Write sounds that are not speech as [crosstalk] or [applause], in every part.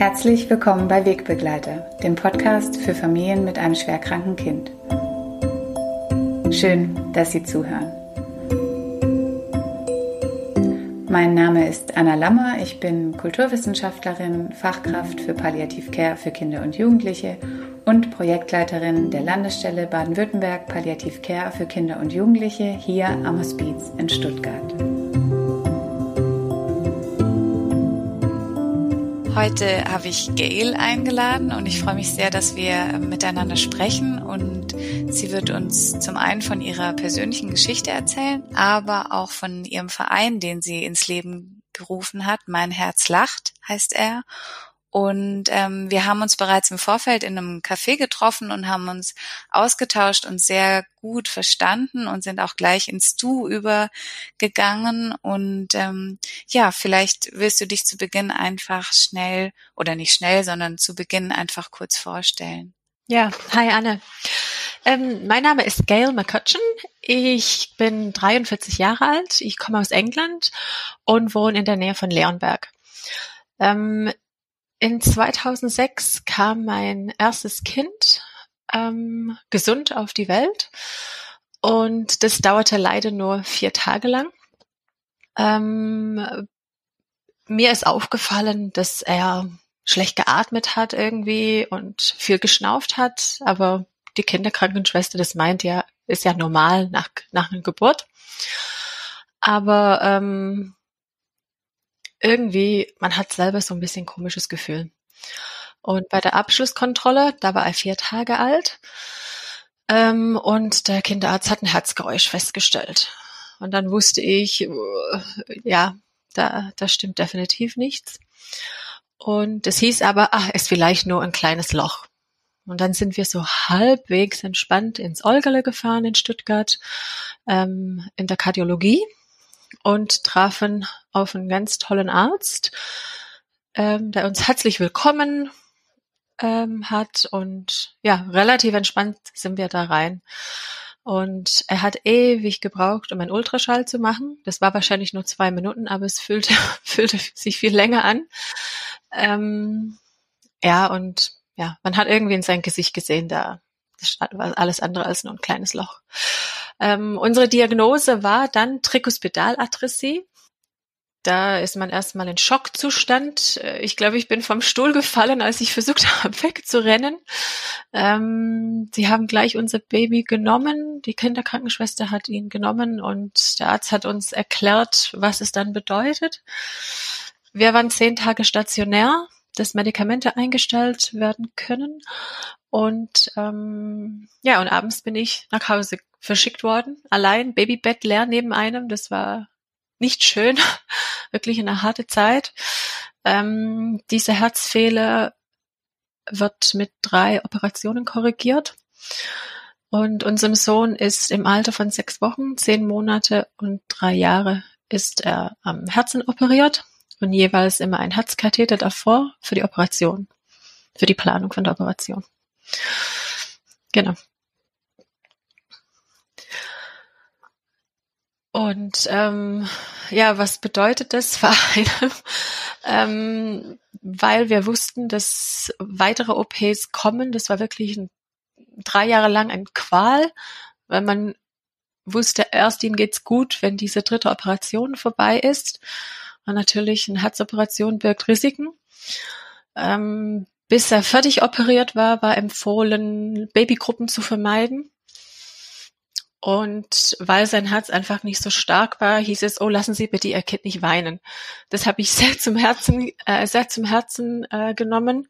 Herzlich willkommen bei Wegbegleiter, dem Podcast für Familien mit einem schwerkranken Kind. Schön, dass Sie zuhören. Mein Name ist Anna Lammer, ich bin Kulturwissenschaftlerin, Fachkraft für Palliativcare für Kinder und Jugendliche und Projektleiterin der Landesstelle Baden-Württemberg Palliativcare für Kinder und Jugendliche hier am Hospiz in Stuttgart. Heute habe ich Gail eingeladen und ich freue mich sehr, dass wir miteinander sprechen und sie wird uns zum einen von ihrer persönlichen Geschichte erzählen, aber auch von ihrem Verein, den sie ins Leben gerufen hat. Mein Herz lacht heißt er und ähm, wir haben uns bereits im Vorfeld in einem Café getroffen und haben uns ausgetauscht und sehr gut verstanden und sind auch gleich ins Du übergegangen. Und ähm, ja, vielleicht willst du dich zu Beginn einfach schnell oder nicht schnell, sondern zu Beginn einfach kurz vorstellen. Ja, hi Anne. Ähm, mein Name ist Gail McCutcheon. Ich bin 43 Jahre alt. Ich komme aus England und wohne in der Nähe von Leonberg. Ähm, in 2006 kam mein erstes Kind ähm, gesund auf die Welt und das dauerte leider nur vier Tage lang. Ähm, mir ist aufgefallen, dass er schlecht geatmet hat irgendwie und viel geschnauft hat, aber die Kinderkrankenschwester, das meint ja, ist ja normal nach, nach einer Geburt. Aber ähm, irgendwie, man hat selber so ein bisschen komisches Gefühl. Und bei der Abschlusskontrolle, da war er vier Tage alt, ähm, und der Kinderarzt hat ein Herzgeräusch festgestellt. Und dann wusste ich, uh, ja, da, da stimmt definitiv nichts. Und es hieß aber, ach, ist vielleicht nur ein kleines Loch. Und dann sind wir so halbwegs entspannt ins Olgerle gefahren in Stuttgart, ähm, in der Kardiologie und trafen auf einen ganz tollen Arzt, ähm, der uns [laughs] herzlich willkommen ähm, hat und ja, relativ entspannt sind wir da rein. Und er hat ewig gebraucht, um einen Ultraschall zu machen. Das war wahrscheinlich nur zwei Minuten, aber es fühlte, [laughs] fühlte sich viel länger an. Ähm, ja, und ja, man hat irgendwie in sein Gesicht gesehen, da das war alles andere als nur ein kleines Loch. Ähm, unsere Diagnose war dann Trikospedalatrisie. Da ist man erstmal in Schockzustand. Äh, ich glaube, ich bin vom Stuhl gefallen, als ich versucht [laughs] habe, wegzurennen. Ähm, sie haben gleich unser Baby genommen. Die Kinderkrankenschwester hat ihn genommen und der Arzt hat uns erklärt, was es dann bedeutet. Wir waren zehn Tage stationär, dass Medikamente eingestellt werden können. Und ähm, ja, und abends bin ich nach Hause verschickt worden, allein, Babybett leer neben einem. Das war nicht schön, [laughs] wirklich eine harte Zeit. Ähm, diese Herzfehler wird mit drei Operationen korrigiert. Und unserem Sohn ist im Alter von sechs Wochen, zehn Monate und drei Jahre ist er am Herzen operiert und jeweils immer ein Herzkatheter davor für die Operation, für die Planung von der Operation. Genau. Und ähm, ja, was bedeutet das für einen? [laughs] ähm, weil wir wussten, dass weitere OPs kommen. Das war wirklich ein, drei Jahre lang ein Qual, weil man wusste, erst ihm geht's gut, wenn diese dritte Operation vorbei ist. Und natürlich eine Herzoperation birgt Risiken. Ähm, bis er fertig operiert war, war empfohlen, Babygruppen zu vermeiden. Und weil sein Herz einfach nicht so stark war, hieß es, oh, lassen Sie bitte Ihr Kind nicht weinen. Das habe ich [laughs] sehr zum Herzen, äh, sehr zum Herzen äh, genommen.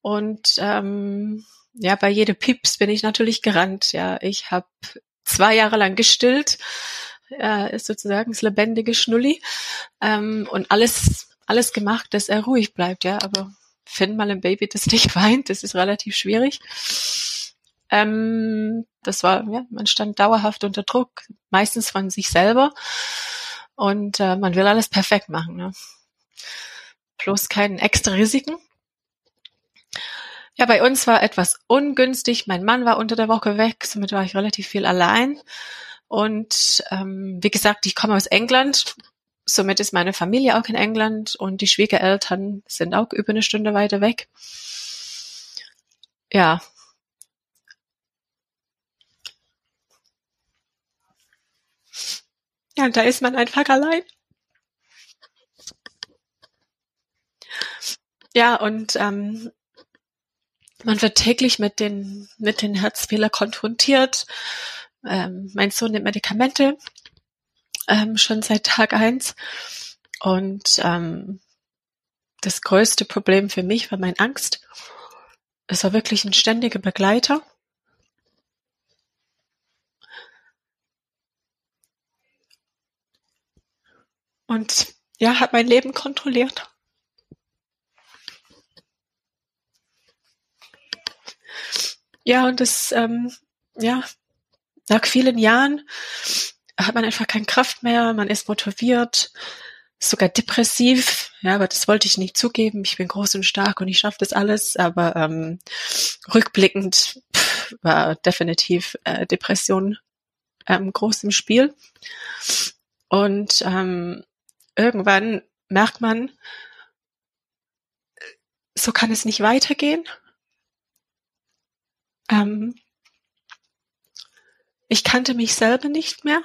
Und ähm, ja, bei jedem Pips bin ich natürlich gerannt. Ja, ich habe zwei Jahre lang gestillt, äh, ist sozusagen das lebendige Schnulli ähm, und alles alles gemacht, dass er ruhig bleibt. Ja, aber find mal ein Baby, das nicht [laughs] weint, das ist relativ schwierig. Ähm, das war, ja, man stand dauerhaft unter Druck, meistens von sich selber. Und äh, man will alles perfekt machen. Ne? Bloß keinen extra Risiken. Ja, bei uns war etwas ungünstig. Mein Mann war unter der Woche weg, somit war ich relativ viel allein. Und ähm, wie gesagt, ich komme aus England. somit ist meine Familie auch in England und die Schwiegereltern sind auch über eine Stunde weiter weg. Ja. Ja, da ist man einfach allein. Ja, und ähm, man wird täglich mit den, mit den Herzfehler konfrontiert. Ähm, mein Sohn nimmt Medikamente ähm, schon seit Tag eins. Und ähm, das größte Problem für mich war meine Angst. Es war wirklich ein ständiger Begleiter. Und ja, hat mein Leben kontrolliert. Ja, und das, ähm, ja, nach vielen Jahren hat man einfach keine Kraft mehr, man ist motiviert, sogar depressiv. Ja, aber das wollte ich nicht zugeben. Ich bin groß und stark und ich schaffe das alles. Aber ähm, rückblickend pff, war definitiv äh, Depression ähm, groß im Spiel. Und ähm, irgendwann merkt man, so kann es nicht weitergehen. Ähm, ich kannte mich selber nicht mehr.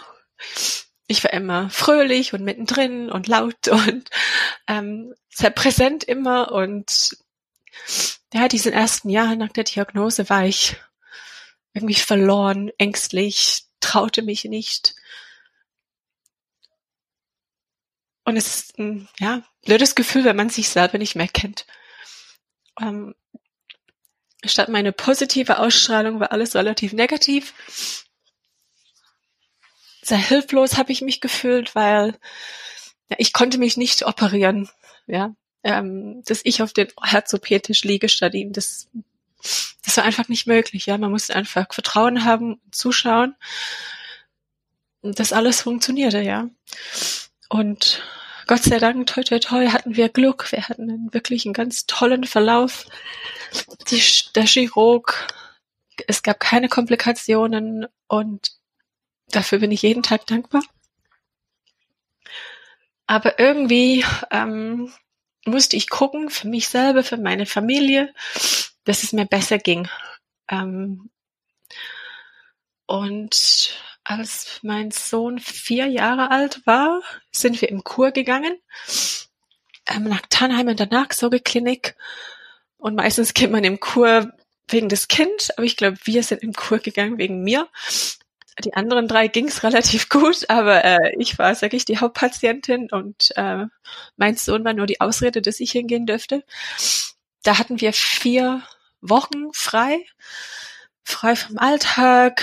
Ich war immer fröhlich und mittendrin und laut [laughs] und ähm, sehr präsent immer. Und ja, diesen ersten Jahren nach der Diagnose war ich irgendwie verloren, ängstlich, traute mich nicht. Und es ist ein ja, blödes Gefühl, wenn man sich selber nicht mehr kennt. Ähm, statt meine positive Ausstrahlung war alles relativ negativ. Sehr hilflos habe ich mich gefühlt, weil ja, ich konnte mich nicht operieren. Ja, ähm, dass ich auf den Herzopetisch liege statt ihm, das, das war einfach nicht möglich. Ja, man musste einfach Vertrauen haben, zuschauen. Und das alles funktionierte, ja. Und Gott sei Dank, toi toi toi, hatten wir Glück. Wir hatten einen wirklich einen ganz tollen Verlauf. Die, der Chirurg, es gab keine Komplikationen und dafür bin ich jeden Tag dankbar. Aber irgendwie ähm, musste ich gucken, für mich selber, für meine Familie, dass es mir besser ging. Ähm, und als mein Sohn vier Jahre alt war, sind wir im Kur gegangen, ähm, nach Tannheim in der Nachsorgeklinik. Und meistens geht man im Kur wegen des Kind, aber ich glaube, wir sind im Kur gegangen wegen mir. Die anderen drei ging's relativ gut, aber äh, ich war, sag ich, die Hauptpatientin und äh, mein Sohn war nur die Ausrede, dass ich hingehen dürfte. Da hatten wir vier Wochen frei frei vom Alltag.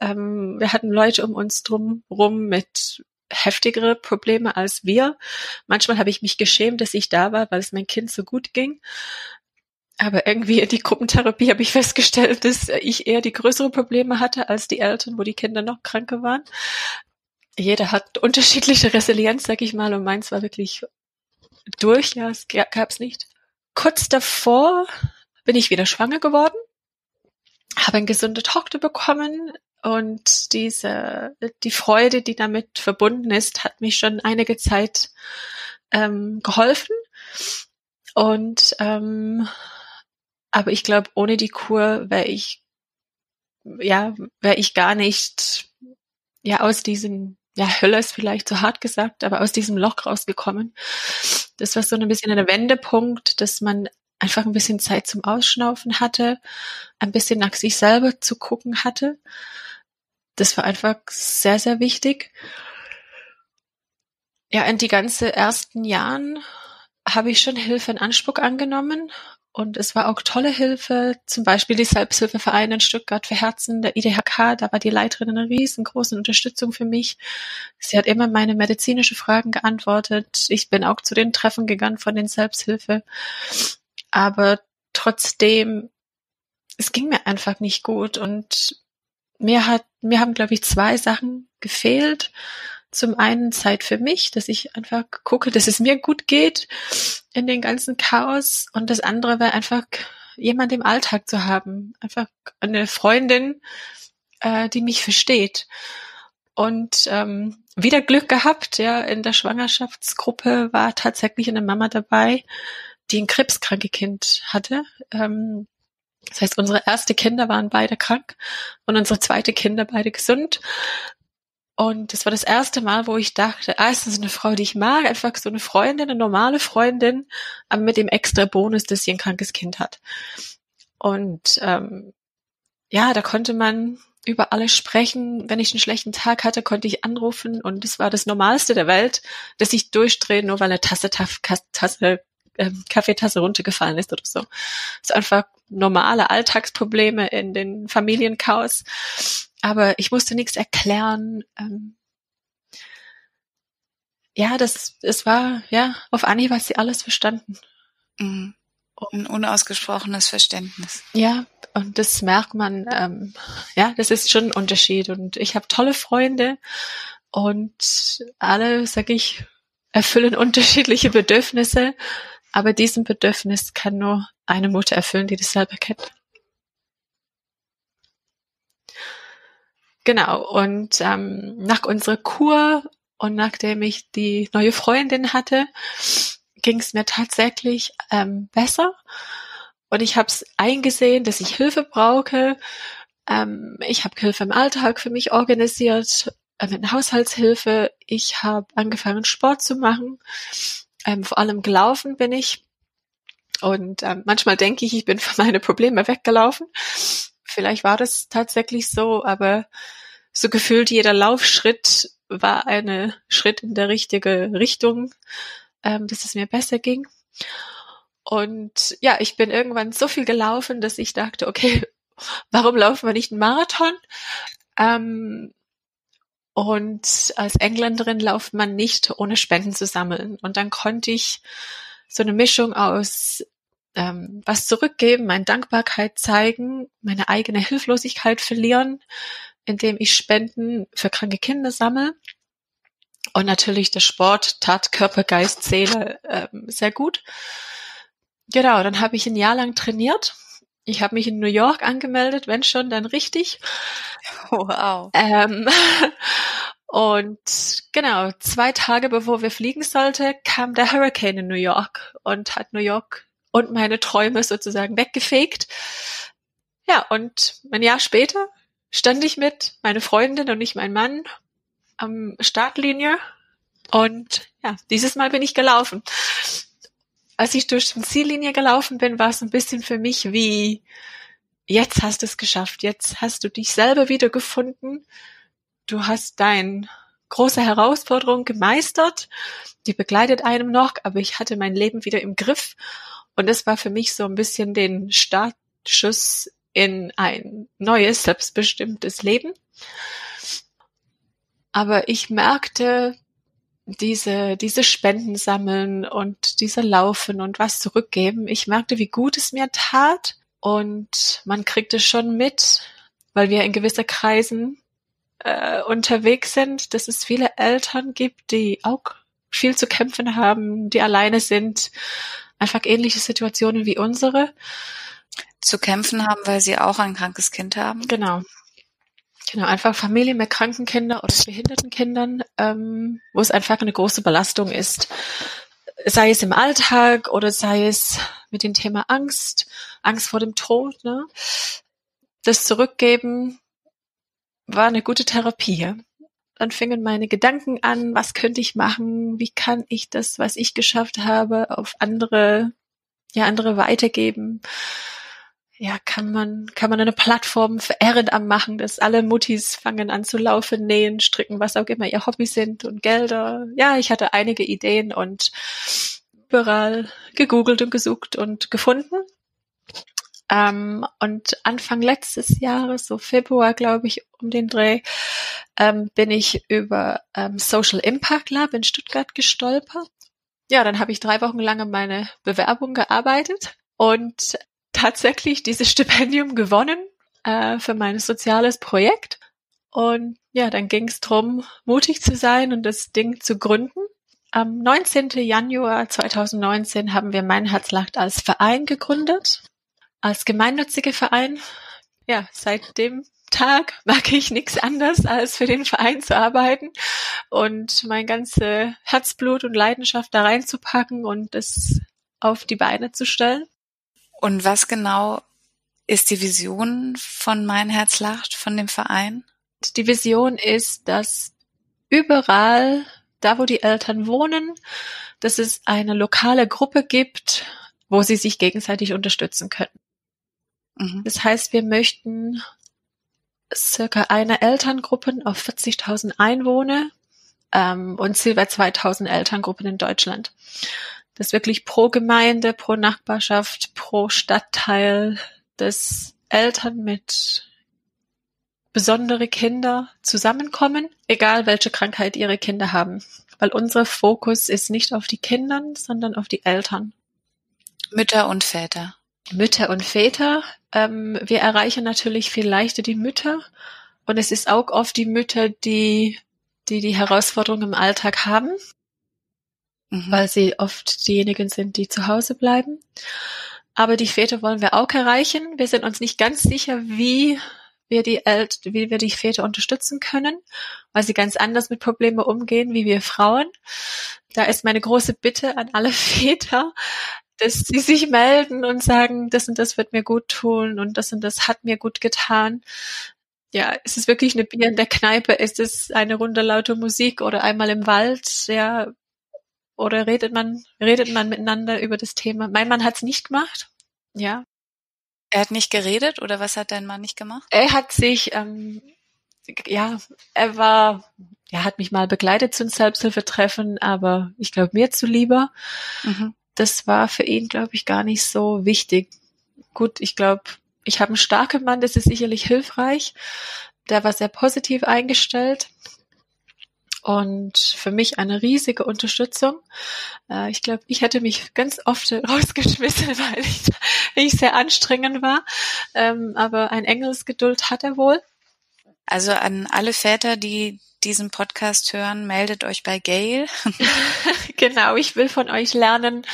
Ähm, wir hatten Leute um uns drum rum mit heftigere Probleme als wir. Manchmal habe ich mich geschämt, dass ich da war, weil es mein Kind so gut ging. Aber irgendwie in die Gruppentherapie habe ich festgestellt, dass ich eher die größere Probleme hatte als die Eltern, wo die Kinder noch kranker waren. Jeder hat unterschiedliche Resilienz, sag ich mal, und meins war wirklich durch. Ja, es gab es nicht. Kurz davor bin ich wieder schwanger geworden habe eine gesunde Tochter bekommen und diese, die Freude, die damit verbunden ist, hat mich schon einige Zeit ähm, geholfen. Und ähm, aber ich glaube, ohne die Kur wäre ich ja wäre ich gar nicht ja aus diesem ja Hölle ist vielleicht zu hart gesagt, aber aus diesem Loch rausgekommen. Das war so ein bisschen ein Wendepunkt, dass man einfach ein bisschen Zeit zum Ausschnaufen hatte, ein bisschen nach sich selber zu gucken hatte. Das war einfach sehr, sehr wichtig. Ja, in die ganze ersten Jahren habe ich schon Hilfe in Anspruch angenommen und es war auch tolle Hilfe, zum Beispiel die Selbsthilfevereine in Stuttgart für Herzen, der IDHK, da war die Leiterin eine riesengroße Unterstützung für mich. Sie hat immer meine medizinische Fragen geantwortet. Ich bin auch zu den Treffen gegangen von den Selbsthilfe aber trotzdem, es ging mir einfach nicht gut und mir hat, mir haben, glaube ich, zwei Sachen gefehlt. Zum einen Zeit für mich, dass ich einfach gucke, dass es mir gut geht in den ganzen Chaos. Und das andere wäre einfach jemand im Alltag zu haben. Einfach eine Freundin, äh, die mich versteht. Und ähm, wieder Glück gehabt, ja, in der Schwangerschaftsgruppe war tatsächlich eine Mama dabei, die ein krebskranke Kind hatte. Ähm, das heißt, unsere erste Kinder waren beide krank und unsere zweite Kinder beide gesund. Und das war das erste Mal, wo ich dachte, ah, ist das eine Frau, die ich mag, einfach so eine Freundin, eine normale Freundin, aber mit dem extra Bonus, dass sie ein krankes Kind hat. Und ähm, ja, da konnte man über alles sprechen. Wenn ich einen schlechten Tag hatte, konnte ich anrufen und es war das Normalste der Welt, dass ich durchdrehe, nur weil eine Tasse, Tasse ähm, Kaffeetasse runtergefallen ist oder so. Das ist einfach normale Alltagsprobleme in den Familienchaos. Aber ich musste nichts erklären. Ähm, ja, das, es war, ja, auf Anhieb hat sie alles verstanden. Mhm. Ein unausgesprochenes Verständnis. Ja, und das merkt man, ähm, ja, das ist schon ein Unterschied. Und ich habe tolle Freunde und alle, sag ich, erfüllen [laughs] unterschiedliche Bedürfnisse. Aber diesen Bedürfnis kann nur eine Mutter erfüllen, die das selber kennt. Genau, und ähm, nach unserer Kur und nachdem ich die neue Freundin hatte, ging es mir tatsächlich ähm, besser. Und ich habe es eingesehen, dass ich Hilfe brauche. Ähm, ich habe Hilfe im Alltag für mich organisiert, äh, mit Haushaltshilfe. Ich habe angefangen, Sport zu machen. Ähm, vor allem gelaufen bin ich. Und ähm, manchmal denke ich, ich bin [laughs] von meine Probleme weggelaufen. Vielleicht war das tatsächlich so, aber so gefühlt jeder Laufschritt war eine Schritt in der richtige Richtung, ähm, dass es mir besser ging. Und ja, ich bin irgendwann so viel gelaufen, dass ich dachte, okay, [laughs] warum laufen wir nicht einen Marathon? Ähm, und als Engländerin lauft man nicht, ohne Spenden zu sammeln. Und dann konnte ich so eine Mischung aus ähm, was zurückgeben, meine Dankbarkeit zeigen, meine eigene Hilflosigkeit verlieren, indem ich Spenden für kranke Kinder sammle. Und natürlich der Sport tat Körper, Geist, Seele ähm, sehr gut. Genau, dann habe ich ein Jahr lang trainiert ich habe mich in New York angemeldet, wenn schon, dann richtig. Wow. Ähm, [laughs] und genau, zwei Tage bevor wir fliegen sollte, kam der Hurricane in New York und hat New York und meine Träume sozusagen weggefegt. Ja, und ein Jahr später stand ich mit meine Freundin und nicht mein Mann am Startlinie. Und ja, dieses Mal bin ich gelaufen. Als ich durch die Ziellinie gelaufen bin, war es ein bisschen für mich wie, jetzt hast du es geschafft, jetzt hast du dich selber wieder gefunden, du hast dein große Herausforderung gemeistert, die begleitet einem noch, aber ich hatte mein Leben wieder im Griff und das war für mich so ein bisschen den Startschuss in ein neues, selbstbestimmtes Leben. Aber ich merkte, diese, diese Spenden sammeln und diese Laufen und was zurückgeben. Ich merkte, wie gut es mir tat und man kriegt es schon mit, weil wir in gewisse Kreisen äh, unterwegs sind, dass es viele Eltern gibt, die auch viel zu kämpfen haben, die alleine sind, einfach ähnliche Situationen wie unsere. Zu kämpfen haben, weil sie auch ein krankes Kind haben. Genau. Genau, einfach Familien mit kranken Kindern oder behinderten Kindern, ähm, wo es einfach eine große Belastung ist. Sei es im Alltag oder sei es mit dem Thema Angst, Angst vor dem Tod. Ne? Das Zurückgeben war eine gute Therapie. Dann fingen meine Gedanken an, was könnte ich machen, wie kann ich das, was ich geschafft habe, auf andere, ja, andere weitergeben ja, kann man, kann man eine Plattform für Ehrenamt machen, dass alle Muttis fangen an zu laufen, nähen, stricken, was auch immer ihr Hobby sind und Gelder. Ja, ich hatte einige Ideen und überall gegoogelt und gesucht und gefunden. Ähm, und Anfang letztes Jahres, so Februar, glaube ich, um den Dreh, ähm, bin ich über ähm, Social Impact Lab in Stuttgart gestolpert. Ja, dann habe ich drei Wochen lang an meine Bewerbung gearbeitet und tatsächlich dieses [laughs] Stipendium gewonnen äh, für mein soziales Projekt. Und ja, dann ging es darum, mutig zu sein und das Ding zu gründen. Am 19. Januar 2019 haben wir Mein Herzlacht als Verein gegründet, als gemeinnützige Verein. Ja, seitdem Tag mag ich nichts anderes, als für den Verein zu arbeiten und mein ganze Herzblut und Leidenschaft da reinzupacken und es auf die Beine zu stellen. Und was genau ist die Vision von Mein Herz lacht, von dem Verein? Die Vision ist, dass überall, da wo die Eltern wohnen, dass es eine lokale Gruppe gibt, wo sie sich gegenseitig unterstützen können. Mhm. Das heißt, wir möchten circa eine Elterngruppe auf 40.000 Einwohner ähm, und circa 2.000 Elterngruppen in Deutschland. Das wirklich pro Gemeinde, pro Nachbarschaft, pro Stadtteil, dass Eltern mit besondere Kinder zusammenkommen, egal welche Krankheit ihre Kinder haben. Weil unser Fokus ist nicht auf die Kindern, sondern auf die Eltern. Mütter und Väter. Mütter und Väter. Ähm, wir erreichen natürlich viel leichter die Mütter. Und es ist auch oft die Mütter, die die, die Herausforderungen im Alltag haben, mhm. weil sie oft diejenigen sind, die zu Hause bleiben. Aber die Väter wollen wir auch erreichen. Wir sind uns nicht ganz sicher, wie wir die El wie wir die Väter unterstützen können, weil sie ganz anders mit Problemen umgehen wie wir Frauen. Da ist meine große Bitte an alle [laughs] Väter, dass sie sich melden und sagen, das und das wird mir gut tun und das und das hat mir gut getan. Ja, ist es wirklich eine Bier in der Kneipe? Ist es eine runde laute Musik oder einmal im Wald? Ja, oder redet man, redet man miteinander über das Thema? Mein Mann hat es nicht gemacht. Ja. Er hat nicht geredet oder was hat dein Mann nicht gemacht? Er hat sich, ähm, ja, er war, er hat mich mal begleitet zu einem Selbsthilfetreffen, aber ich glaube mir zu lieber. Mhm das war für ihn, glaube ich, gar nicht so wichtig. Gut, ich glaube, ich habe einen starken Mann, das ist sicherlich hilfreich. Der war sehr positiv eingestellt und für mich eine riesige Unterstützung. Äh, ich glaube, ich hätte mich ganz oft [laughs] rausgeschmissen, weil ich, ich sehr anstrengend war. Ähm, aber ein Engelsgeduld hat er wohl. Also an alle Väter, die diesen Podcast hören, meldet euch bei Gail. [laughs] genau, ich will von euch lernen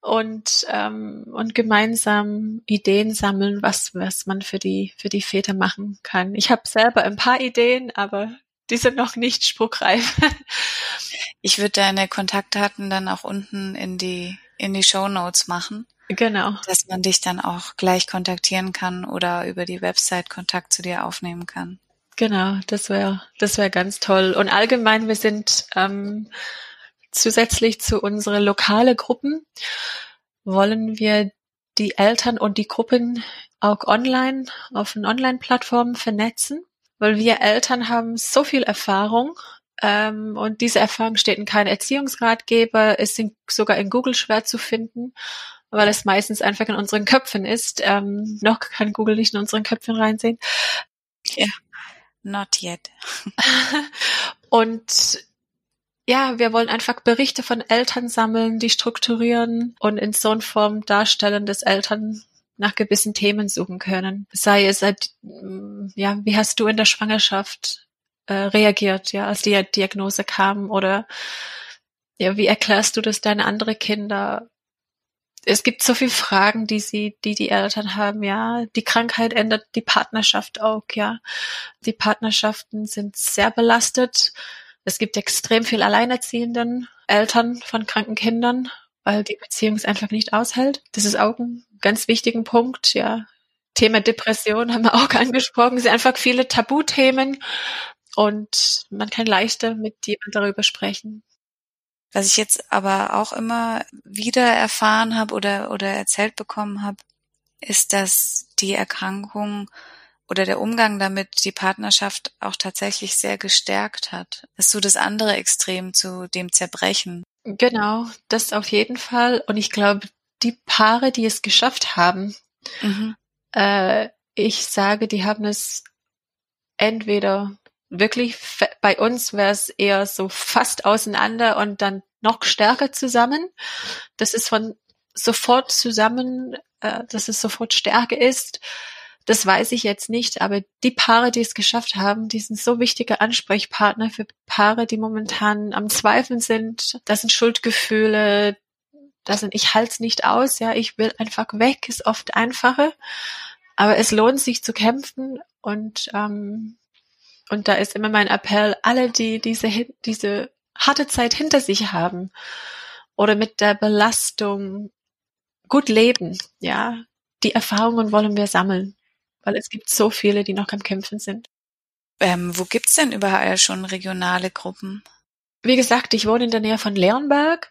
und ähm, und gemeinsam Ideen sammeln, was was man für die für die Väter machen kann. Ich habe selber ein paar Ideen, aber die sind noch nicht spruchreif. [laughs] ich würde deine Kontaktdaten dann auch unten in die in die Show Notes machen. Genau. Dass man dich dann auch gleich kontaktieren kann oder über die Website Kontakt zu dir aufnehmen kann. Genau, das wäre das wäre ganz toll. Und allgemein, wir sind ähm, zusätzlich zu unsere lokale Gruppen wollen wir die Eltern und die Gruppen auch online auf den Online-Plattformen vernetzen, weil wir Eltern haben so viel Erfahrung ähm, und diese Erfahrung steht in keinem Erziehungsratgeber, ist in, sogar in Google schwer zu finden, weil es meistens einfach in unseren Köpfen ist. Ähm, noch kann Google nicht in unseren Köpfen reinsehen. Ja. Not yet. [laughs] und ja, wir wollen einfach Berichte von Eltern sammeln, die strukturieren und in so einer Form darstellen, dass Eltern nach gewissen Themen suchen können. Sei es, ja, wie hast du in der Schwangerschaft äh, reagiert, ja, als die Diagnose kam oder ja, wie erklärst du das deine andere Kinder? Es gibt so viele Fragen, die sie, die die Eltern haben, ja. Die Krankheit ändert die Partnerschaft auch, ja. Die Partnerschaften sind sehr belastet. Es gibt extrem viel alleinerziehenden Eltern von kranken Kindern, weil die Beziehung es einfach nicht aushält. Das ist auch ein ganz wichtigen Punkt, ja. Thema Depression haben wir auch [laughs] angesprochen. Es sind einfach viele Tabuthemen und man kann leichter mit jemand darüber sprechen. Was ich jetzt aber auch immer wieder erfahren habe oder, oder erzählt bekommen habe, ist, dass die Erkrankung oder der Umgang damit die Partnerschaft auch tatsächlich sehr gestärkt hat. Das ist so das andere Extrem zu dem Zerbrechen. Genau, das auf jeden Fall. Und ich glaube, die Paare, die es geschafft haben, mhm. äh, ich sage, die haben es entweder wirklich, bei uns wäre es eher so fast auseinander und dann noch stärker zusammen. Das ist von sofort zusammen, äh, dass es sofort Stärke ist. Das weiß ich jetzt nicht, aber die Paare, die es geschafft haben, die sind so wichtige Ansprechpartner für Paare, die momentan am Zweifeln sind. Das sind Schuldgefühle, das sind ich halt's nicht aus, ja, ich will einfach weg, ist oft einfacher Aber es lohnt sich zu kämpfen und ähm, und da ist immer mein Appell, alle, die diese diese harte Zeit hinter sich haben oder mit der Belastung gut leben, ja, die Erfahrungen wollen wir sammeln, weil es gibt so viele, die noch am Kämpfen sind. Ähm, wo gibt's denn überall schon regionale Gruppen? Wie gesagt, ich wohne in der Nähe von Leonberg.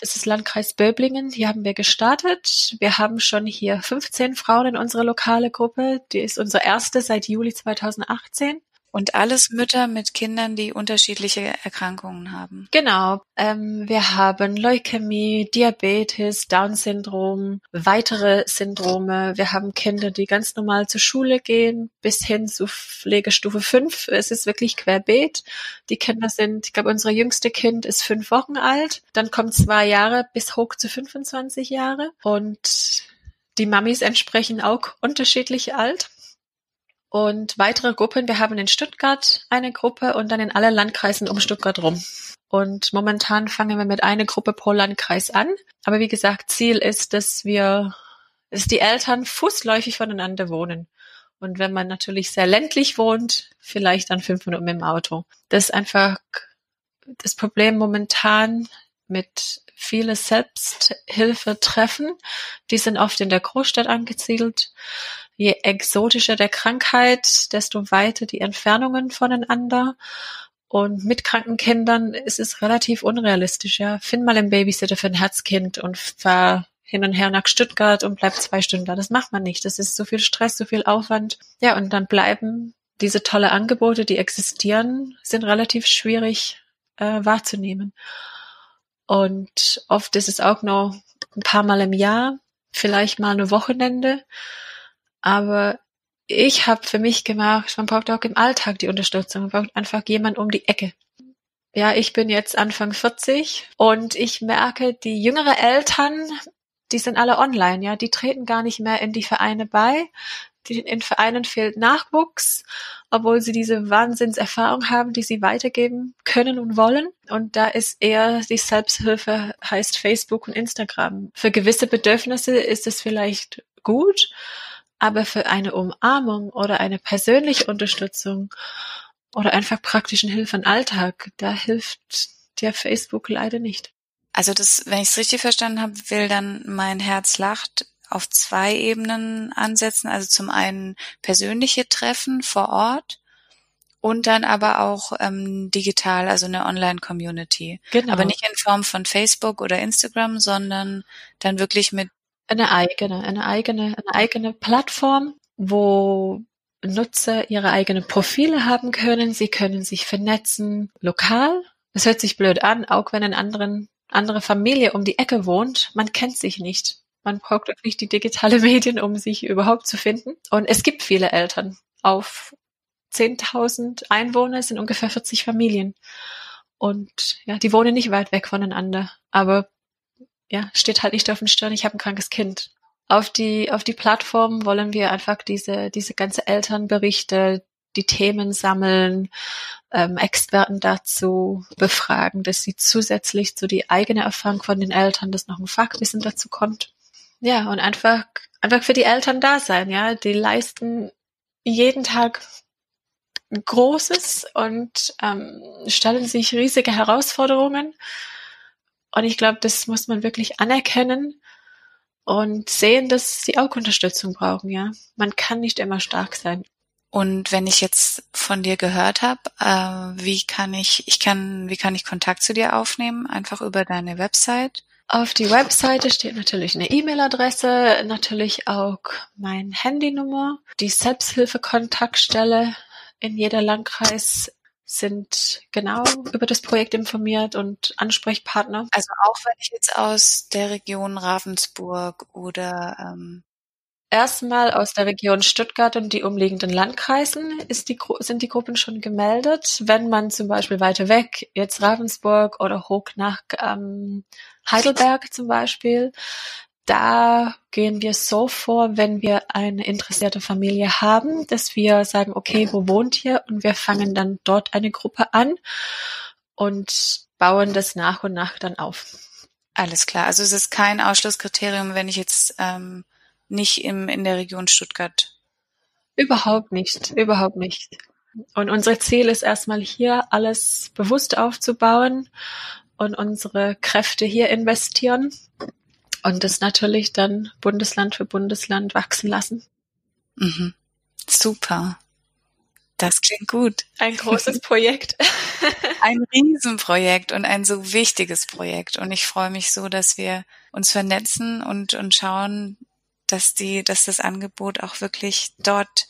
Das ist Landkreis Böblingen. Hier haben wir gestartet. Wir haben schon hier 15 Frauen in unserer lokale Gruppe. Die ist unsere erste seit Juli 2018. Und alles Mütter mit Kindern, die unterschiedliche Erkrankungen haben. Genau. Ähm, wir haben Leukämie, Diabetes, Down-Syndrom, weitere Syndrome. Wir haben Kinder, die ganz normal zur Schule gehen, bis hin zu Pflegestufe 5. Es ist wirklich querbeet. Die Kinder sind, ich glaube, unsere jüngste Kind ist fünf Wochen alt. Dann kommt zwei Jahre bis hoch zu 25 Jahre. Und die Mamis entsprechen auch unterschiedlich alt und weitere Gruppen. Wir haben in Stuttgart eine Gruppe und dann in allen Landkreisen um Stuttgart rum. Und momentan fangen wir mit einer Gruppe pro Landkreis an. Aber wie gesagt, Ziel ist, dass wir, dass die Eltern fußläufig voneinander wohnen. Und wenn man natürlich sehr ländlich wohnt, vielleicht dann fünf Minuten mit dem Auto. Das ist einfach das Problem momentan mit viele Selbsthilfetreffen. Die sind oft in der Großstadt angesiedelt je exotischer der Krankheit, desto weiter die Entfernungen voneinander. Und mit kranken Kindern ist es relativ unrealistisch. Ja, find mal einen Babysitter für ein Herzkind und fahr hin und her nach Stuttgart und bleib zwei Stunden da. Das macht man nicht. Das ist so viel Stress, so viel Aufwand. Ja, und dann bleiben diese tolle Angebote, die existieren, sind relativ schwierig äh, wahrzunehmen. Und oft ist es auch noch ein paar Mal im Jahr, vielleicht mal eine Wochenende. Aber ich habe für mich gemacht, man braucht auch im Alltag die Unterstützung. Man braucht einfach jemand um die Ecke. Ja, ich bin jetzt Anfang 40 und ich merke, die jüngere Eltern, die sind alle online, ja, die treten gar nicht mehr in die Vereine bei. In Vereinen fehlt Nachwuchs, obwohl sie diese Wahnsinnserfahrung haben, die sie weitergeben können und wollen. Und da ist eher die Selbsthilfe heißt Facebook und Instagram. Für gewisse Bedürfnisse ist es vielleicht gut, aber für eine Umarmung oder eine persönliche Unterstützung oder einfach praktischen Hilfe im Alltag, da hilft dir Facebook leider nicht. Also das, wenn ich es richtig verstanden habe, will dann mein Herz lacht auf zwei Ebenen ansetzen. Also zum einen persönliche Treffen vor Ort und dann aber auch ähm, digital, also eine Online-Community. Genau. Aber nicht in Form von Facebook oder Instagram, sondern dann wirklich mit eine eigene, eine eigene, eine eigene Plattform, wo Nutzer ihre eigenen Profile haben können. Sie können sich vernetzen lokal. Es hört sich blöd an, auch wenn eine anderen, andere Familie um die Ecke wohnt. Man kennt sich nicht. Man braucht wirklich die digitale [laughs] Medien, um sich überhaupt zu finden. Und es gibt viele Eltern. Auf 10.000 Einwohner sind ungefähr 40 Familien. Und ja, die wohnen nicht weit weg voneinander. Aber ja, steht halt nicht auf den Stirn, ich habe ein krankes Kind. Auf die, auf die Plattform wollen wir einfach diese, diese ganze Elternberichte, die Themen sammeln, ähm, Experten dazu befragen, dass sie zusätzlich zu die eigene Erfahrung von den Eltern, dass noch ein Fachwissen dazu kommt. Ja, und einfach, einfach für die Eltern da sein, ja. Die leisten jeden Tag Großes und ähm, stellen sich riesige Herausforderungen. Und ich glaube, das muss man wirklich anerkennen und sehen, dass sie auch Unterstützung brauchen, ja. Man kann nicht immer stark sein. Und wenn ich jetzt von dir gehört habe, äh, wie kann ich, ich kann, wie kann ich Kontakt zu dir aufnehmen? Einfach über deine Website? Auf die Webseite steht natürlich eine E-Mail-Adresse, natürlich auch mein Handynummer, die Selbsthilfe-Kontaktstelle in jeder Landkreis sind genau über das Projekt informiert und Ansprechpartner. Also auch wenn ich jetzt aus der Region Ravensburg oder ähm Erstmal aus der Region Stuttgart und die umliegenden Landkreisen ist die, sind die Gruppen schon gemeldet. Wenn man zum Beispiel weiter weg, jetzt Ravensburg oder hoch nach ähm, Heidelberg zum Beispiel, da gehen wir so vor, wenn wir eine interessierte Familie haben, dass wir sagen, okay, wo wohnt ihr? Und wir fangen dann dort eine Gruppe an und bauen das nach und nach dann auf. Alles klar. Also es ist kein Ausschlusskriterium, wenn ich jetzt ähm, nicht im, in der Region Stuttgart. Überhaupt nicht, überhaupt nicht. Und unser Ziel ist erstmal hier alles bewusst aufzubauen und unsere Kräfte hier investieren und das natürlich dann Bundesland für Bundesland wachsen lassen. Mhm. Super. Das klingt gut. Ein großes [laughs] Projekt. ein Riesenprojekt und ein so wichtiges Projekt. Und ich freue mich so, dass wir uns vernetzen und, und schauen, dass die, dass das Angebot auch wirklich dort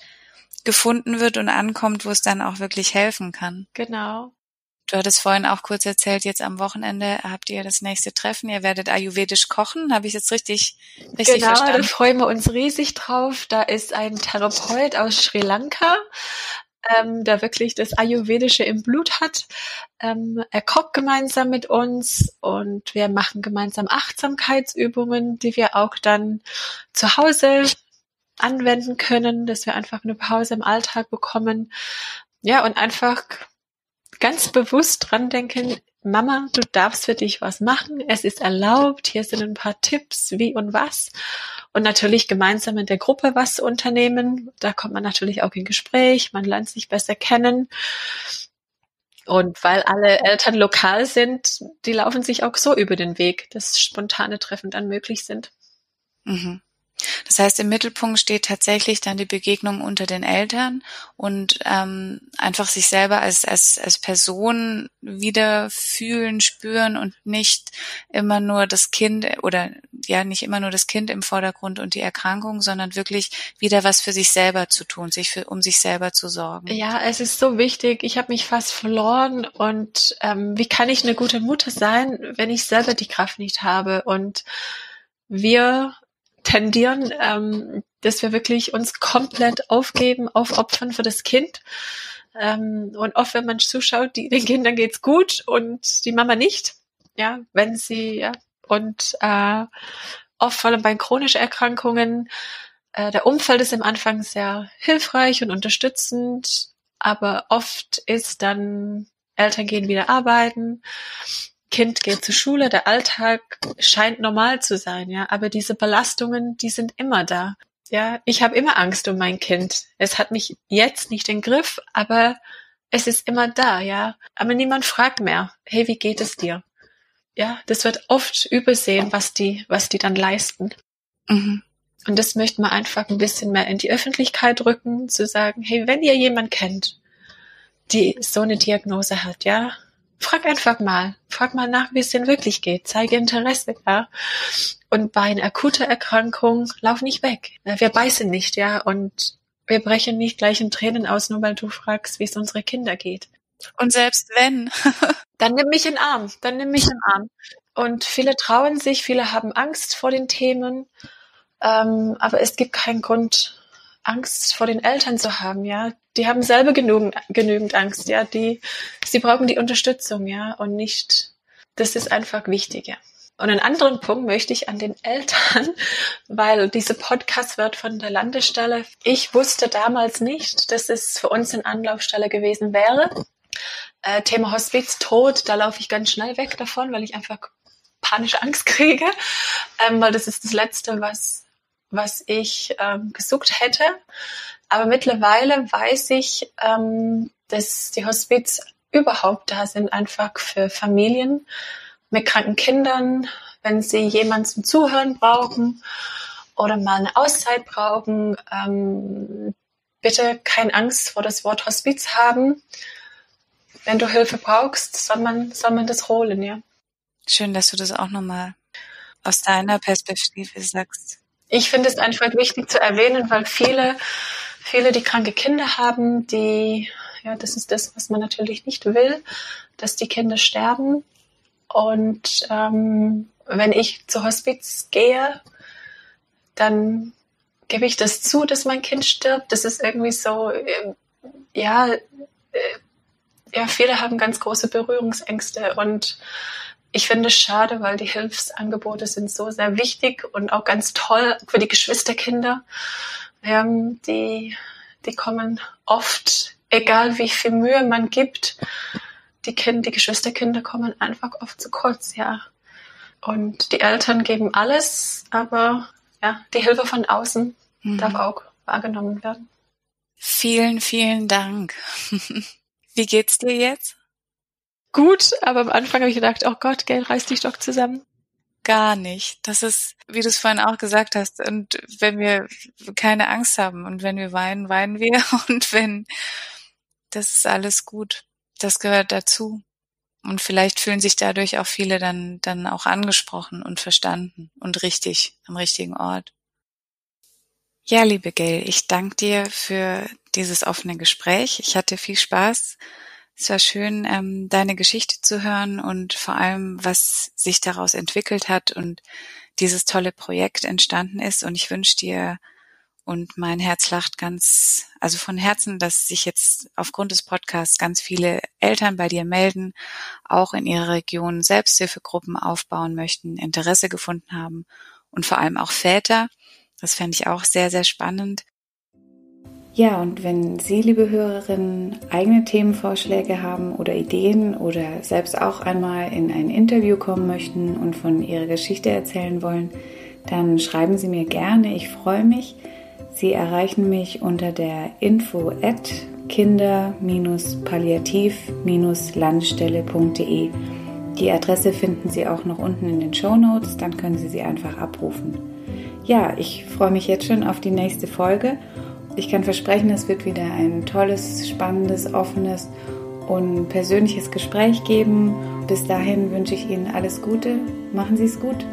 gefunden wird und ankommt, wo es dann auch wirklich helfen kann. Genau. Du hattest vorhin auch kurz erzählt, jetzt am Wochenende habt ihr das nächste Treffen. Ihr werdet ayurvedisch kochen. Habe ich jetzt richtig, richtig genau, verstanden? da freuen wir uns riesig drauf. Da ist ein Therapeut aus Sri Lanka, ähm, der wirklich das Ayurvedische im Blut hat. Ähm, er kocht gemeinsam mit uns und wir machen gemeinsam Achtsamkeitsübungen, die wir auch dann zu Hause anwenden können, dass wir einfach eine Pause im Alltag bekommen. Ja, und einfach ganz bewusst dran denken, Mama, du darfst für dich was machen. Es ist erlaubt. Hier sind ein paar Tipps, wie und was. Und natürlich gemeinsam mit der Gruppe was unternehmen. Da kommt man natürlich auch in Gespräch. Man lernt sich besser kennen. Und weil alle Eltern lokal sind, die laufen sich auch so über den Weg, dass spontane Treffen dann möglich sind. Mhm. Das heißt, im Mittelpunkt steht tatsächlich dann die Begegnung unter den Eltern und ähm, einfach sich selber als, als, als Person wieder fühlen, spüren und nicht immer nur das Kind oder ja, nicht immer nur das Kind im Vordergrund und die Erkrankung, sondern wirklich wieder was für sich selber zu tun, sich für, um sich selber zu sorgen. Ja, es ist so wichtig. Ich habe mich fast verloren und ähm, wie kann ich eine gute Mutter sein, wenn ich selber die Kraft nicht habe und wir tendieren, ähm, dass wir wirklich uns komplett aufgeben, aufopfern für das Kind. Ähm, und oft, wenn man zuschaut, die, den Kindern geht's gut und die Mama nicht. Ja, wenn sie, ja, und äh, oft vor allem bei chronischen Erkrankungen, äh, der Umfeld ist am Anfang sehr hilfreich und unterstützend, aber oft ist dann Eltern gehen wieder arbeiten Kind geht zur Schule, der Alltag scheint normal zu sein, ja, aber diese Belastungen, die sind immer da. Ja, ich habe immer Angst um mein Kind. Es hat mich jetzt nicht im Griff, aber es ist immer da, ja. Aber niemand fragt mehr, hey, wie geht es dir? Ja, das wird oft übersehen, was die, was die dann leisten. Mhm. Und das möchten wir einfach ein bisschen mehr in die Öffentlichkeit rücken, zu sagen, hey, wenn ihr jemand kennt, die so eine Diagnose hat, ja, frag einfach mal. Frag mal nach, wie es denn wirklich geht. Zeige Interesse, ja. Und bei einer akuten Erkrankung lauf nicht weg. Wir beißen nicht, ja. Und wir brechen nicht gleich in Tränen aus, nur weil du fragst, wie es unsere Kinder geht. Und selbst wenn. [laughs] dann nimm mich in den Arm. Dann nimm mich in den Arm. Und viele trauen sich, viele haben Angst vor den Themen. Ähm, aber es gibt keinen Grund, Angst vor den Eltern zu haben, ja. Die haben selber genügend, genügend Angst, ja. Die, sie brauchen die Unterstützung, ja, und nicht, das ist einfach wichtig, ja. Und einen anderen Punkt möchte ich an den Eltern, [laughs] weil diese Podcast wird von der Landesstelle. Ich wusste damals nicht, dass es für uns eine Anlaufstelle gewesen wäre. Äh, Thema Hospiz, Tod, da laufe ich ganz schnell weg davon, weil ich einfach panische Angst [laughs] kriege, ähm, weil das ist das Letzte, was was ich ähm, gesucht hätte. Aber mittlerweile weiß ich, ähm, dass die Hospiz überhaupt da sind, einfach für Familien mit kranken Kindern, wenn sie jemanden zum Zuhören brauchen oder mal eine Auszeit brauchen. Ähm, bitte keine Angst vor das Wort Hospiz haben. Wenn du Hilfe brauchst, soll man, soll man das holen, ja. Schön, dass du das auch nochmal aus deiner Perspektive sagst. Ich finde es einfach wichtig zu erwähnen, weil viele, viele, die kranke Kinder haben, die, ja, das ist das, was man natürlich nicht will, dass die Kinder sterben. Und ähm, wenn ich zu Hospiz gehe, dann gebe ich das zu, dass mein Kind stirbt. Das ist irgendwie so, äh, ja, äh, ja, viele haben ganz große Berührungsängste und ich finde es schade, weil die Hilfsangebote sind so sehr wichtig und auch ganz toll für die Geschwisterkinder. Ähm, die, die kommen oft, egal wie viel Mühe man gibt, die Kinder, die Geschwisterkinder kommen einfach oft zu kurz, ja. Und die Eltern geben alles, aber ja, die Hilfe von außen mhm. darf auch wahrgenommen werden. Vielen, vielen Dank. [laughs] Wie geht's dir jetzt? Gut, aber am Anfang habe ich gedacht, oh Gott, gell, reiß dich doch zusammen. Gar nicht. Das ist, wie du es vorhin auch gesagt hast, und wenn wir keine Angst haben und wenn wir weinen, weinen wir [laughs] und wenn, das ist alles gut. Das gehört dazu. Und vielleicht fühlen sich dadurch auch viele dann, dann auch angesprochen und verstanden und richtig am richtigen Ort. Ja, liebe Gail, ich danke dir für dieses offene Gespräch. Ich hatte viel Spaß. Es war schön, ähm, deine Geschichte zu hören und vor allem, was sich daraus entwickelt hat und dieses tolle Projekt entstanden ist. Und ich wünsche dir und mein Herz lacht ganz, also von Herzen, dass sich jetzt aufgrund des Podcasts ganz viele Eltern bei dir melden, auch in ihrer Region Selbsthilfegruppen aufbauen möchten, Interesse gefunden haben und vor allem auch Väter. Das fände ich auch sehr, sehr spannend. Ja, und wenn Sie, liebe Hörerinnen, eigene Themenvorschläge haben oder Ideen oder selbst auch einmal in ein Interview kommen möchten und von Ihrer Geschichte erzählen wollen, dann schreiben Sie mir gerne. Ich freue mich. Sie erreichen mich unter der info at kinder-palliativ-landstelle.de. Die Adresse finden Sie auch noch unten in den Show Notes, dann können Sie sie einfach abrufen. Ja, ich freue mich jetzt schon auf die nächste Folge. Ich kann versprechen, es wird wieder ein tolles, spannendes, offenes und persönliches Gespräch geben. Bis dahin wünsche ich Ihnen alles Gute. Machen Sie es gut.